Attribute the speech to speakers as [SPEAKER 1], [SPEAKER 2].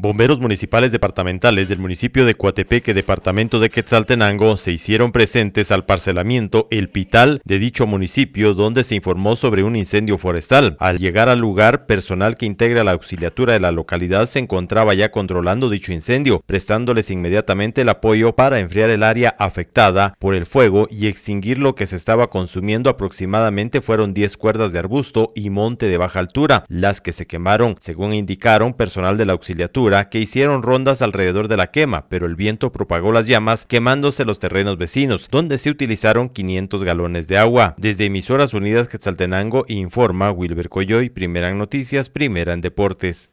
[SPEAKER 1] Bomberos municipales departamentales del municipio de Coatepeque, departamento de Quetzaltenango, se hicieron presentes al parcelamiento El Pital de dicho municipio, donde se informó sobre un incendio forestal. Al llegar al lugar, personal que integra la auxiliatura de la localidad se encontraba ya controlando dicho incendio, prestándoles inmediatamente el apoyo para enfriar el área afectada por el fuego y extinguir lo que se estaba consumiendo. Aproximadamente fueron 10 cuerdas de arbusto y monte de baja altura, las que se quemaron, según indicaron personal de la auxiliatura que hicieron rondas alrededor de la quema, pero el viento propagó las llamas quemándose los terrenos vecinos, donde se utilizaron 500 galones de agua. Desde Emisoras Unidas Quetzaltenango informa Wilber Coyoy, Primera en Noticias, Primera en Deportes.